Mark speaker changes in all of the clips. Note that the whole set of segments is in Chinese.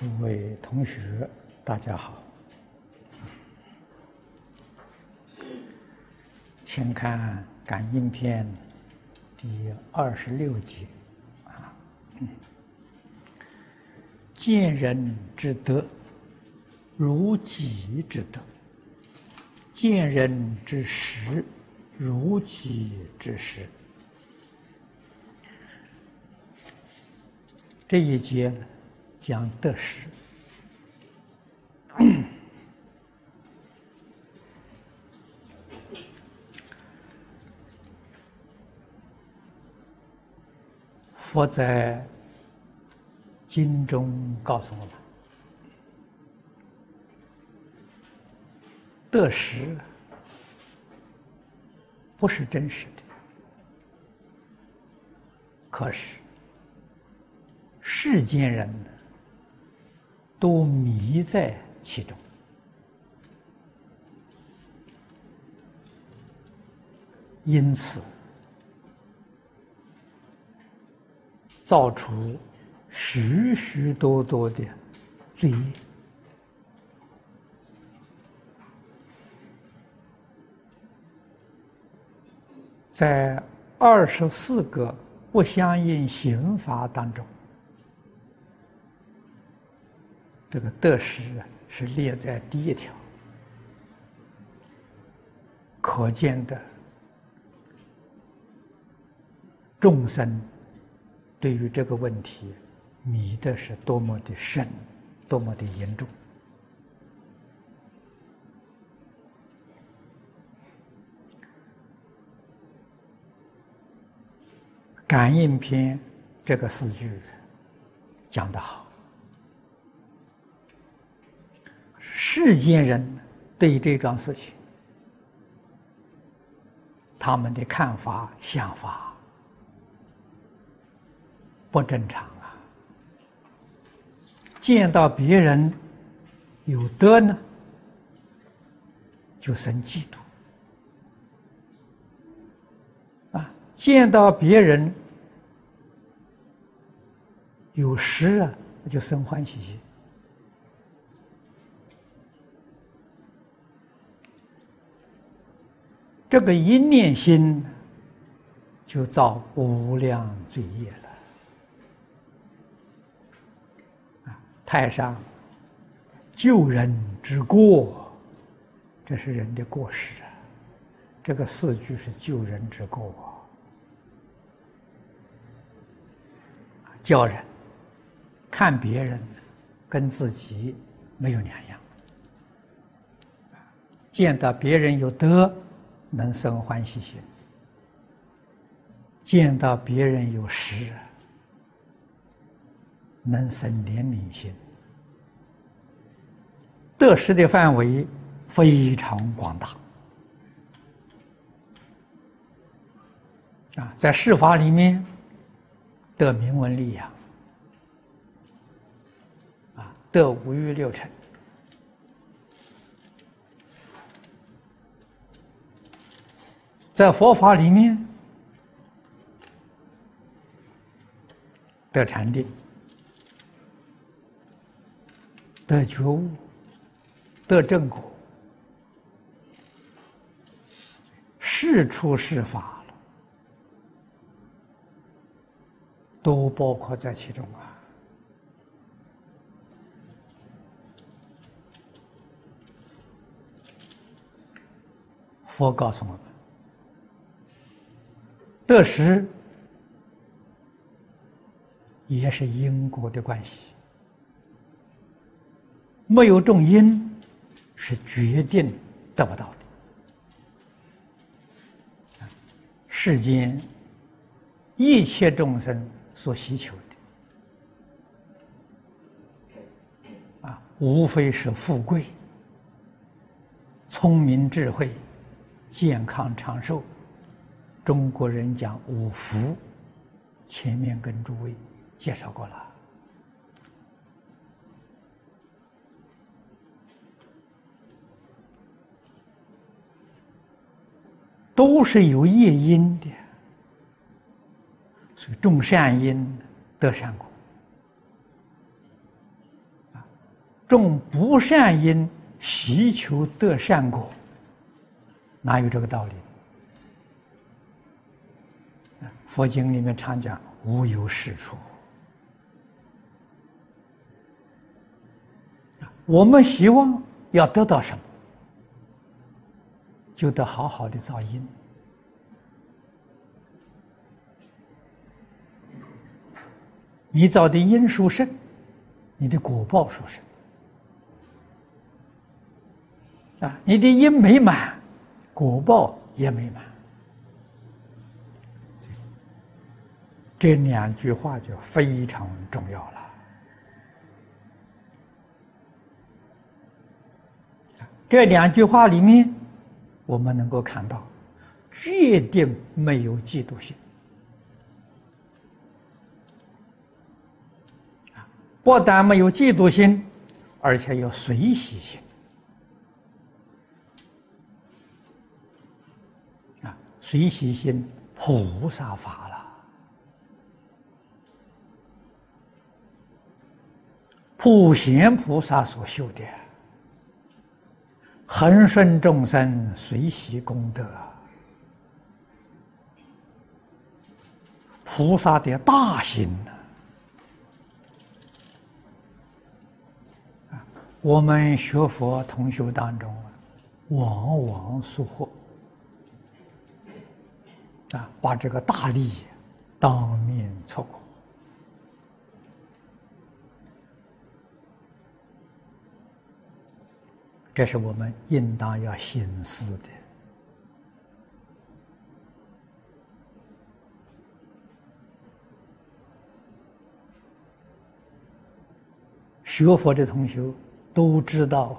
Speaker 1: 诸位同学，大家好，请看《感应篇》第二十六节啊，见人之德，如己之德；见人之实，如己之实。这一节呢？讲得失，佛在经中告诉我们：得失不是真实的，可是世间人呢？都迷在其中，因此造出许许多多的罪业，在二十四个不相应刑罚当中。这个得失是列在第一条，可见的众生对于这个问题迷的是多么的深，多么的严重。感应篇这个四句讲得好。世间人对这桩事情，他们的看法、想法不正常啊！见到别人有德呢，就生嫉妒；啊，见到别人有失啊，就生欢喜心。这个一念心，就造无量罪业了。啊，太上救人之过，这是人的过失啊。这个四句是救人之过啊，叫人看别人跟自己没有两样，见到别人有德。能生欢喜心，见到别人有失，能生怜悯心。得失的范围非常广大啊，在世法里面得名闻利养啊，得五欲六尘。在佛法里面得禅定、得觉悟、得正果，是出是法了，都包括在其中啊。佛告诉我们。得失也是因果的关系，没有种因，是决定得不到的。世间一切众生所希求的，啊，无非是富贵、聪明、智慧、健康、长寿。中国人讲五福，前面跟诸位介绍过了，都是有业因的，所以种善因得善果，啊，种不善因，习求得善果，哪有这个道理？佛经里面常讲“无有是处”。我们希望要得到什么，就得好好的造因。你造的因殊胜，你的果报殊胜。啊，你的因美满，果报也美满。这两句话就非常重要了。这两句话里面，我们能够看到，决定没有嫉妒心。不但没有嫉妒心，而且有随喜心。啊，随喜心，菩萨法了。普贤菩萨所修的，恒顺众生，随喜功德，菩萨的大心。我们学佛同修当中，往往疏忽啊，把这个大利当面错过，这是我们应当要深思的。学佛的同学。都知道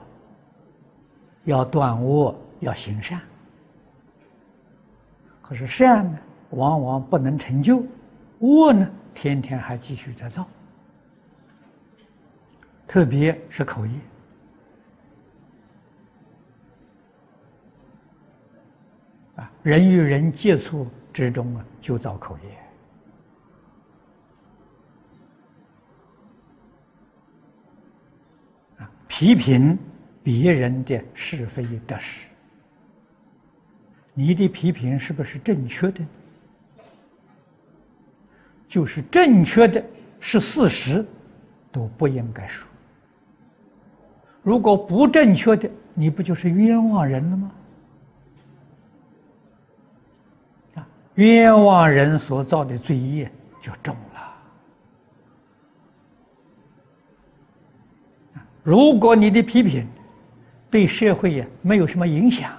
Speaker 1: 要断恶，要行善。可是善呢，往往不能成就；恶呢，天天还继续在造。特别是口业人与人接触之中啊，就造口业。啊批评别人的是非得失，你的批评是不是正确的？就是正确的，是事实，都不应该说。如果不正确的，你不就是冤枉人了吗？冤枉人所造的罪业就重了。如果你的批评对社会呀没有什么影响，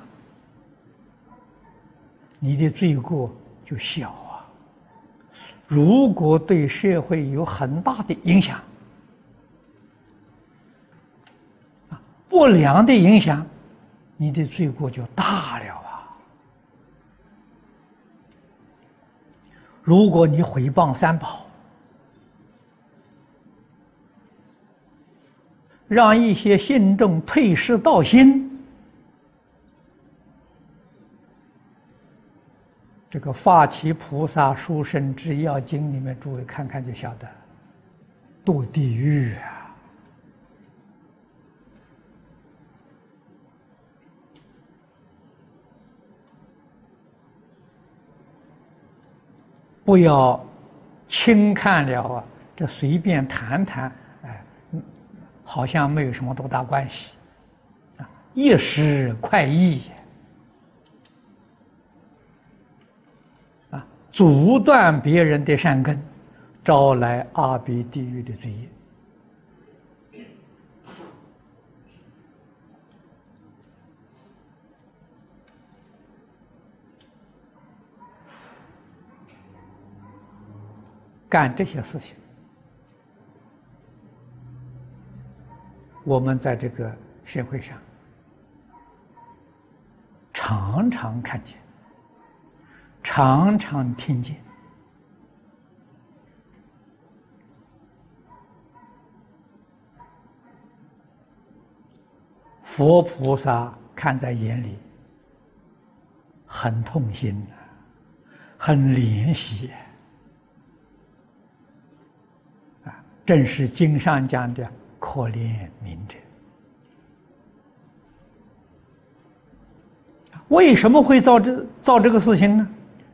Speaker 1: 你的罪过就小啊；如果对社会有很大的影响，不良的影响，你的罪过就大了啊。如果你毁谤三宝，让一些信众退失道心，这个《发起菩萨书生之要经》里面，诸位看看就晓得，堕地狱啊！不要轻看了啊，这随便谈谈。哎好像没有什么多大关系，啊，一时快意，啊，阻断别人的善根，招来阿鼻地狱的罪业。干这些事情。我们在这个社会上常常看见，常常听见，佛菩萨看在眼里，很痛心很怜惜啊！正是经上讲的。可怜悯者。为什么会造这造这个事情呢？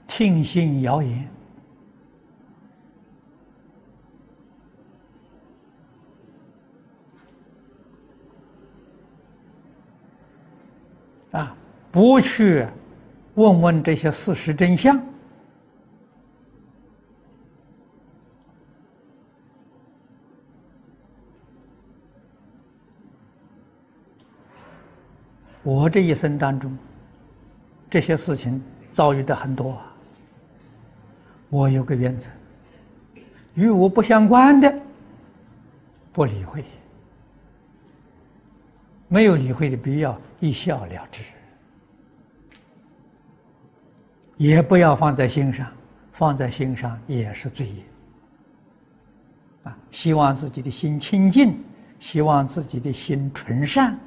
Speaker 1: 听信谣言啊，不去问问这些事实真相。我这一生当中。这些事情遭遇的很多，我有个原则：与我不相关的不理会，没有理会的必要，一笑了之，也不要放在心上，放在心上也是罪业。啊，希望自己的心清净，希望自己的心纯善，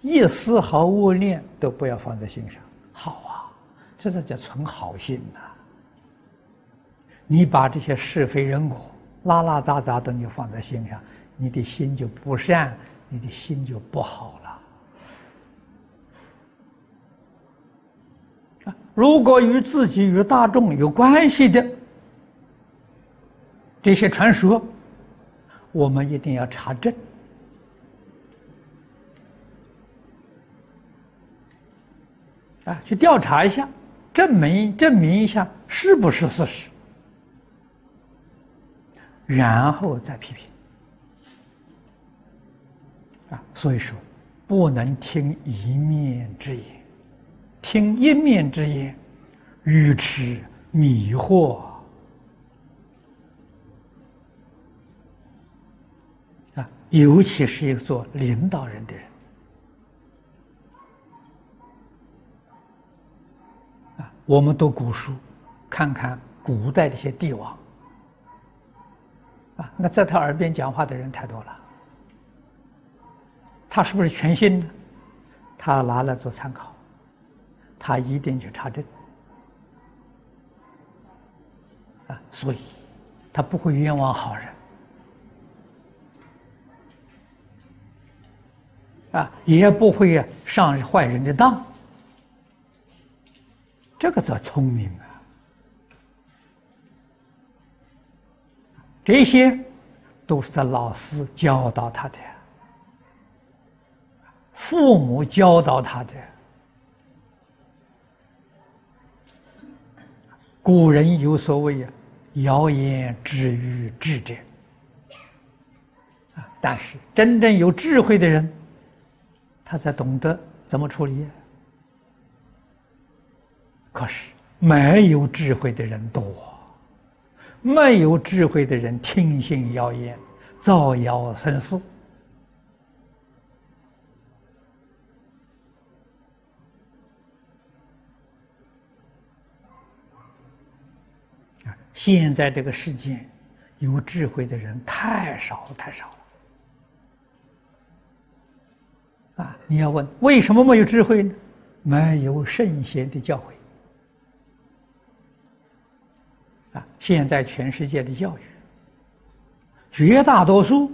Speaker 1: 一丝毫恶念都不要放在心上。好啊，这是叫存好心呐。你把这些是非人我、拉拉杂杂的你放在心上，你的心就不善，你的心就不好了。啊，如果与自己与大众有关系的这些传说，我们一定要查证。啊，去调查一下，证明证明一下是不是事实，然后再批评。啊，所以说不能听一面之言，听一面之言，愚痴迷惑。啊，尤其是一个做领导人的人。我们读古书，看看古代的一些帝王，啊，那在他耳边讲话的人太多了，他是不是全信呢？他拿来做参考，他一定去查证，啊，所以他不会冤枉好人，啊，也不会上坏人的当。这个叫聪明啊！这些都是他老师教导他的，父母教导他的。古人有所谓啊，“谣言止于智者”，啊，但是真正有智慧的人，他才懂得怎么处理。可是没有智慧的人多，没有智慧的人听信谣言，造谣生事。现在这个世界有智慧的人太少太少了。啊，你要问为什么没有智慧呢？没有圣贤的教诲。啊，现在全世界的教育，绝大多数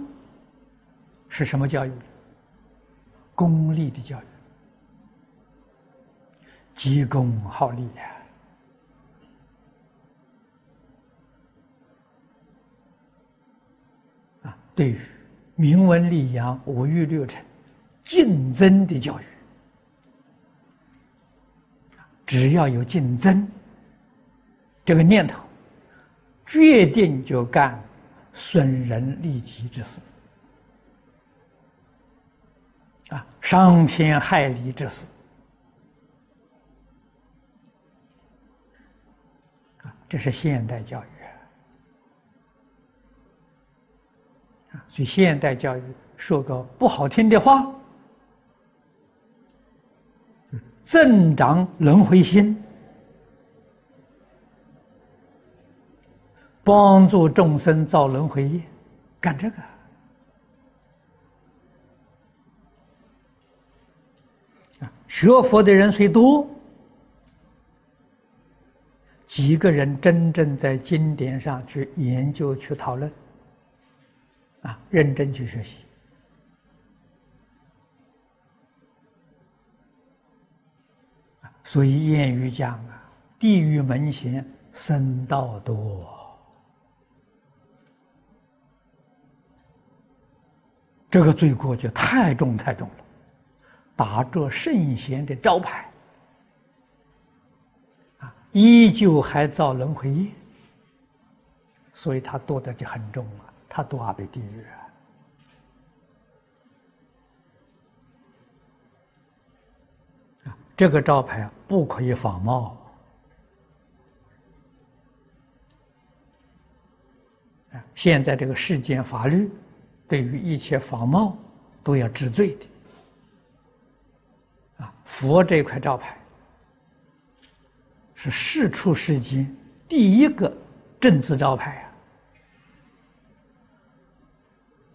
Speaker 1: 是什么教育？功利的教育，急功好利呀！啊，对于明文礼扬、五欲六尘、竞争的教育，只要有竞争这个念头。决定就干损人利己之事，啊，伤天害理之事，啊，这是现代教育啊。所以现代教育说个不好听的话，增长轮回心。帮助众生造轮回业，干这个啊！学佛的人虽多，几个人真正在经典上去研究、去讨论啊，认真去学习。所以谚语讲啊，“地狱门前僧道多”，这个罪过就太重太重了，打着圣贤的招牌，啊，依旧还造轮回业，所以他堕的就很重啊，他堕阿鼻地狱啊。这个招牌不可以仿冒！现在这个世间法律，对于一切仿冒都要治罪的啊！佛这块招牌是世出世间第一个正字招牌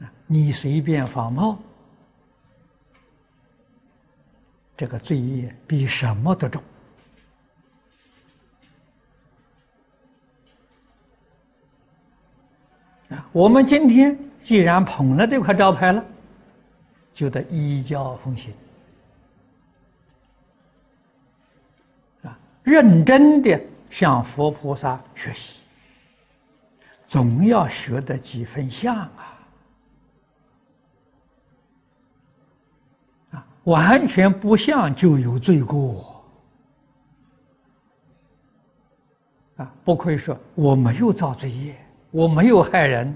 Speaker 1: 啊！你随便仿冒。这个罪业比什么都重啊！我们今天既然捧了这块招牌了，就得依教奉行啊，认真的向佛菩萨学习，总要学得几分像啊。啊完全不像就有罪过啊！不可以说我没有造罪业，我没有害人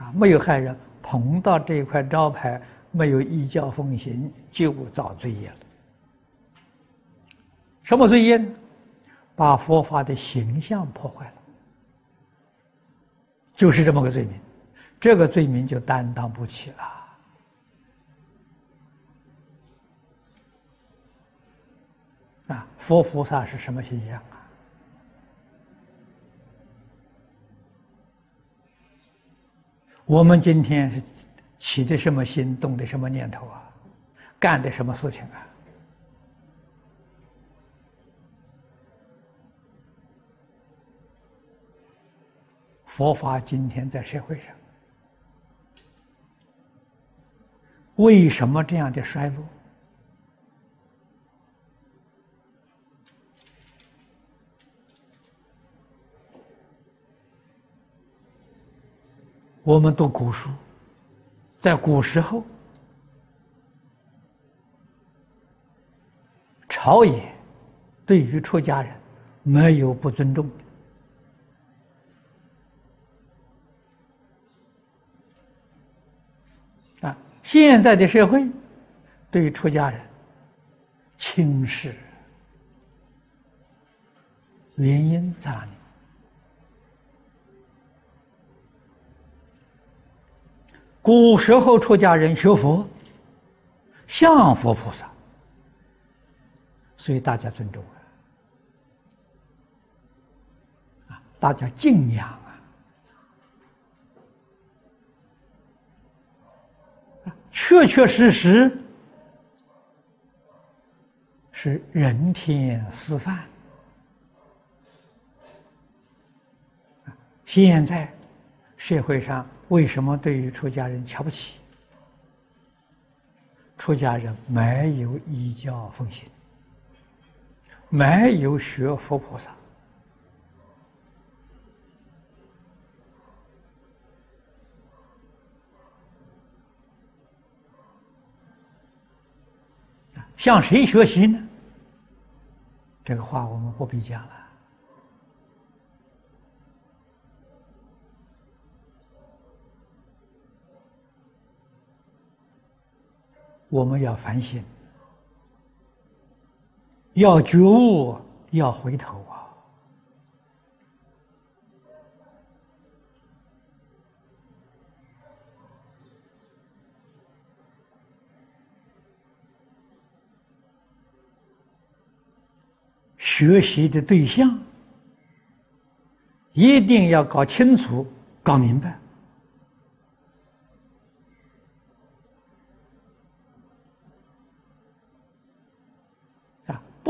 Speaker 1: 啊，没有害人，碰到这一块招牌没有依教奉行，就造罪业了。什么罪业呢？把佛法的形象破坏了，就是这么个罪名，这个罪名就担当不起了。啊，佛菩萨是什么形象啊？我们今天是起的什么心，动的什么念头啊？干的什么事情啊？佛法今天在社会上，为什么这样的衰落？我们读古书，在古时候，朝野对于出家人没有不尊重的啊。现在的社会对于出家人轻视，原因在哪里？古时候出家人学佛，像佛菩萨，所以大家尊重啊，大家敬仰啊，确确实实是人天师范。现在社会上。为什么对于出家人瞧不起？出家人没有依教奉行，没有学佛菩萨向谁学习呢？这个话我们不必讲了。我们要反省，要觉悟，要回头啊！学习的对象一定要搞清楚、搞明白。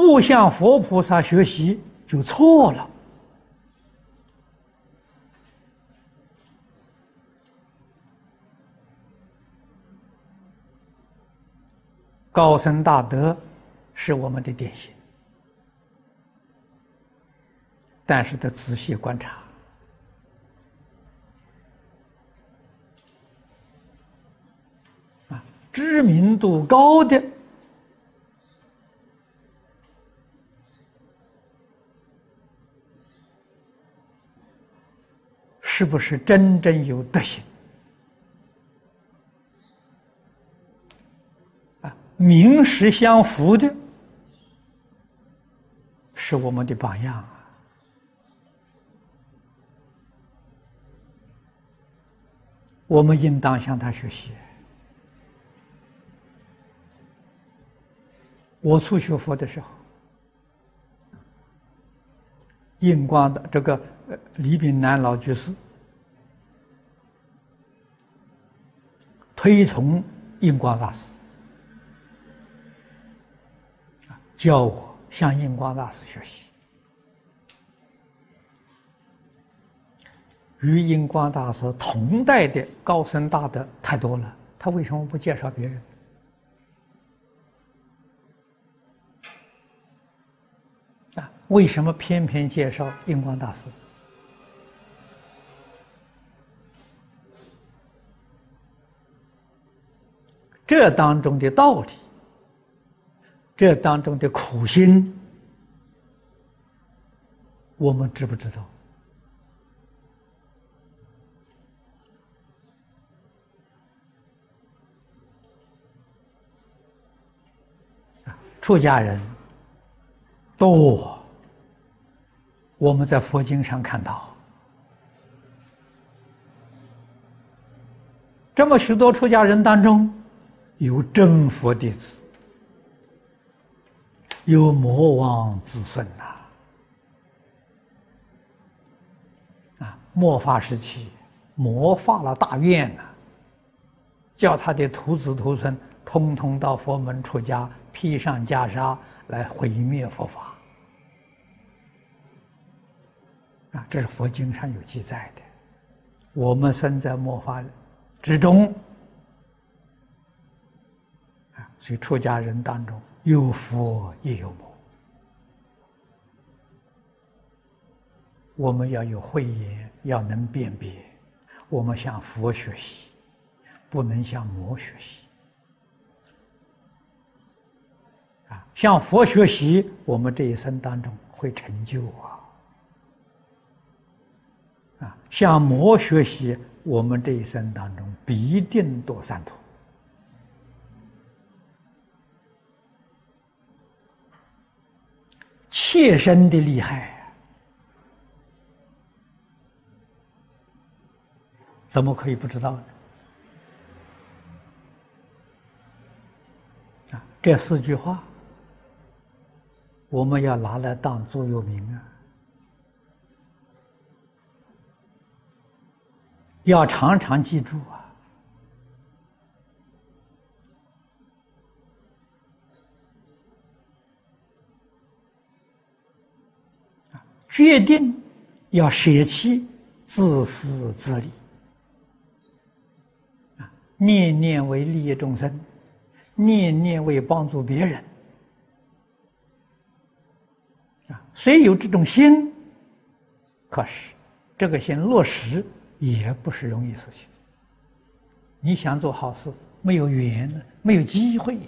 Speaker 1: 不向佛菩萨学习就错了。高僧大德是我们的典型，但是得仔细观察。啊，知名度高的是不是真正有德行？啊，名实相符的，是我们的榜样啊！我们应当向他学习。我初学佛的时候，印光的这个呃李炳南老居士。推崇印光大师，教我向印光大师学习。与印光大师同代的高僧大德太多了，他为什么不介绍别人？啊，为什么偏偏介绍印光大师？这当中的道理，这当中的苦心，我们知不知道？出家人多，我们在佛经上看到，这么许多出家人当中。有真佛弟子，有魔王子孙呐！啊，末法时期，魔发了大愿呐，叫他的徒子徒孙通通到佛门出家，披上袈裟来毁灭佛法。啊，这是佛经上有记载的。我们身在末法之中。所以，出家人当中有佛也有魔，我们要有慧眼，要能辨别。我们向佛学习，不能向魔学习。啊，向佛学习，我们这一生当中会成就啊。啊，向魔学习，我们这一生当中必定多三途。切身的厉害，怎么可以不知道呢？啊，这四句话，我们要拿来当座右铭啊，要常常记住啊。决定要舍弃自私自利，啊，念念为利益众生，念念为帮助别人，啊，虽有这种心，可是这个心落实也不是容易事情。你想做好事，没有缘，没有机会。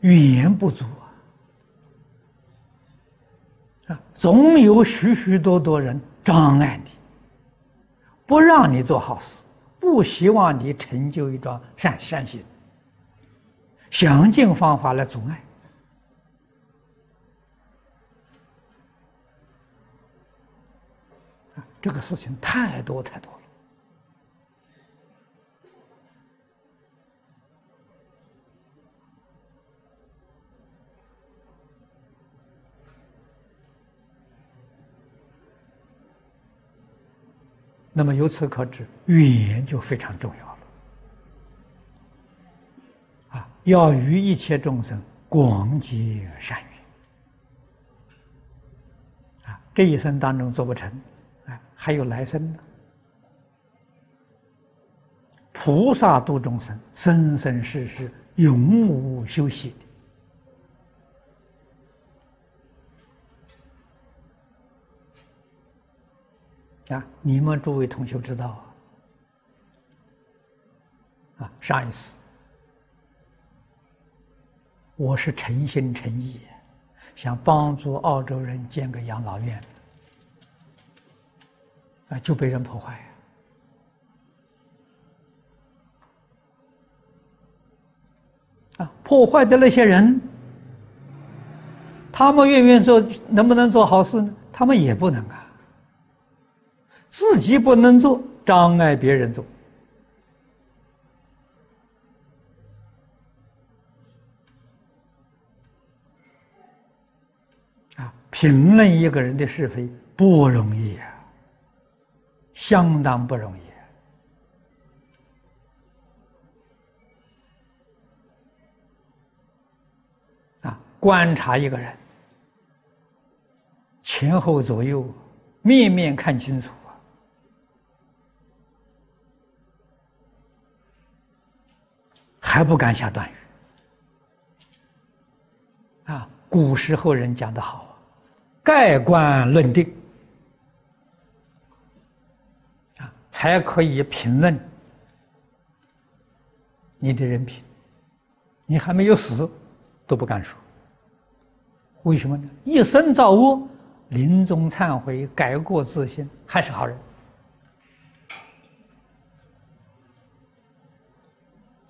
Speaker 1: 语言不足啊，啊，总有许许多多人障碍你，不让你做好事，不希望你成就一桩善善行，想尽方法来阻碍，这个事情太多太多了。那么由此可知，语言就非常重要了。啊，要与一切众生广结善缘。啊，这一生当中做不成，啊，还有来生呢。菩萨度众生，生生世世永无休息啊，你们诸位同学知道啊？啊，上一次我是诚心诚意想帮助澳洲人建个养老院，啊，就被人破坏。啊，破坏的那些人，他们愿意做，能不能做好事呢？他们也不能啊。自己不能做，障碍别人做。啊，评论一个人的是非不容易啊，相当不容易。观察一个人，前后左右，面面看清楚还不敢下断语啊！古时候人讲的好，盖棺论定啊，才可以评论你的人品。你还没有死，都不敢说。为什么呢？一生造恶，临终忏悔，改过自新，还是好人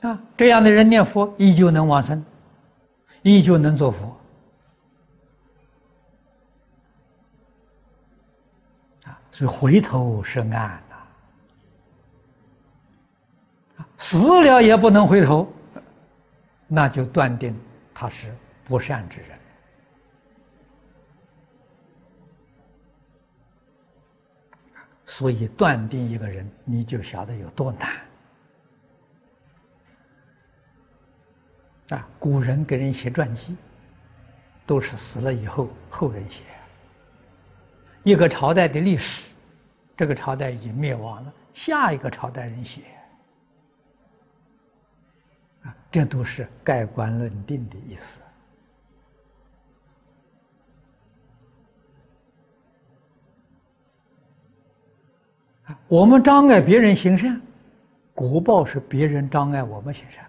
Speaker 1: 啊！这样的人念佛，依旧能往生，依旧能做佛啊！所以回头是岸呐，死了也不能回头，那就断定他是不善之人。所以断定一个人，你就晓得有多难啊！古人给人写传记，都是死了以后后人写。一个朝代的历史，这个朝代已经灭亡了，下一个朝代人写啊，这都是盖棺论定的意思。我们障碍别人行善，国报是别人障碍我们行善，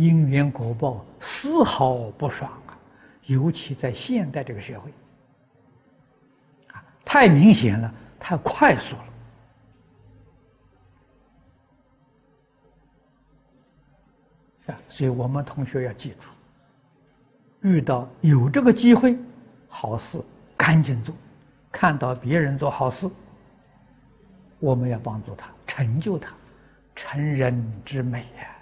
Speaker 1: 因缘果报丝毫不爽啊！尤其在现代这个社会，啊，太明显了，太快速了，啊！所以我们同学要记住，遇到有这个机会，好事赶紧做。看到别人做好事，我们要帮助他，成就他，成人之美呀，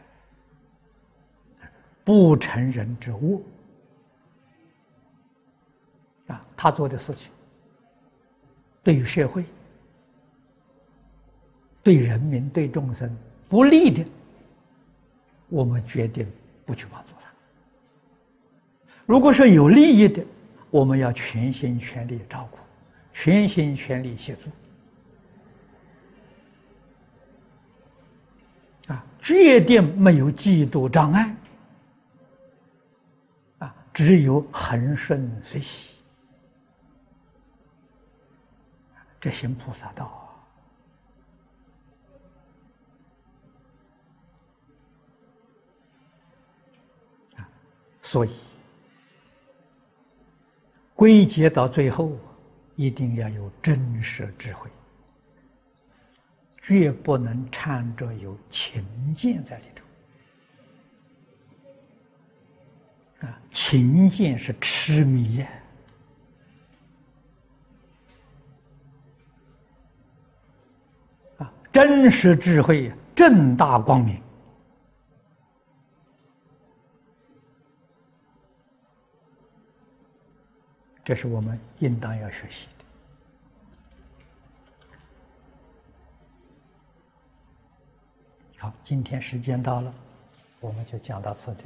Speaker 1: 不成人之恶啊！他做的事情，对于社会、对人民、对众生不利的，我们决定不去帮助他；如果是有利益的，我们要全心全力照顾。全心全力协助啊，决定没有嫉妒障碍，只有恒顺随喜，这行菩萨道啊，所以归结到最后。一定要有真实智慧，绝不能掺着有情见在里头。啊，情见是痴迷呀！啊，真实智慧正大光明。这是我们应当要学习的。好，今天时间到了，我们就讲到此地。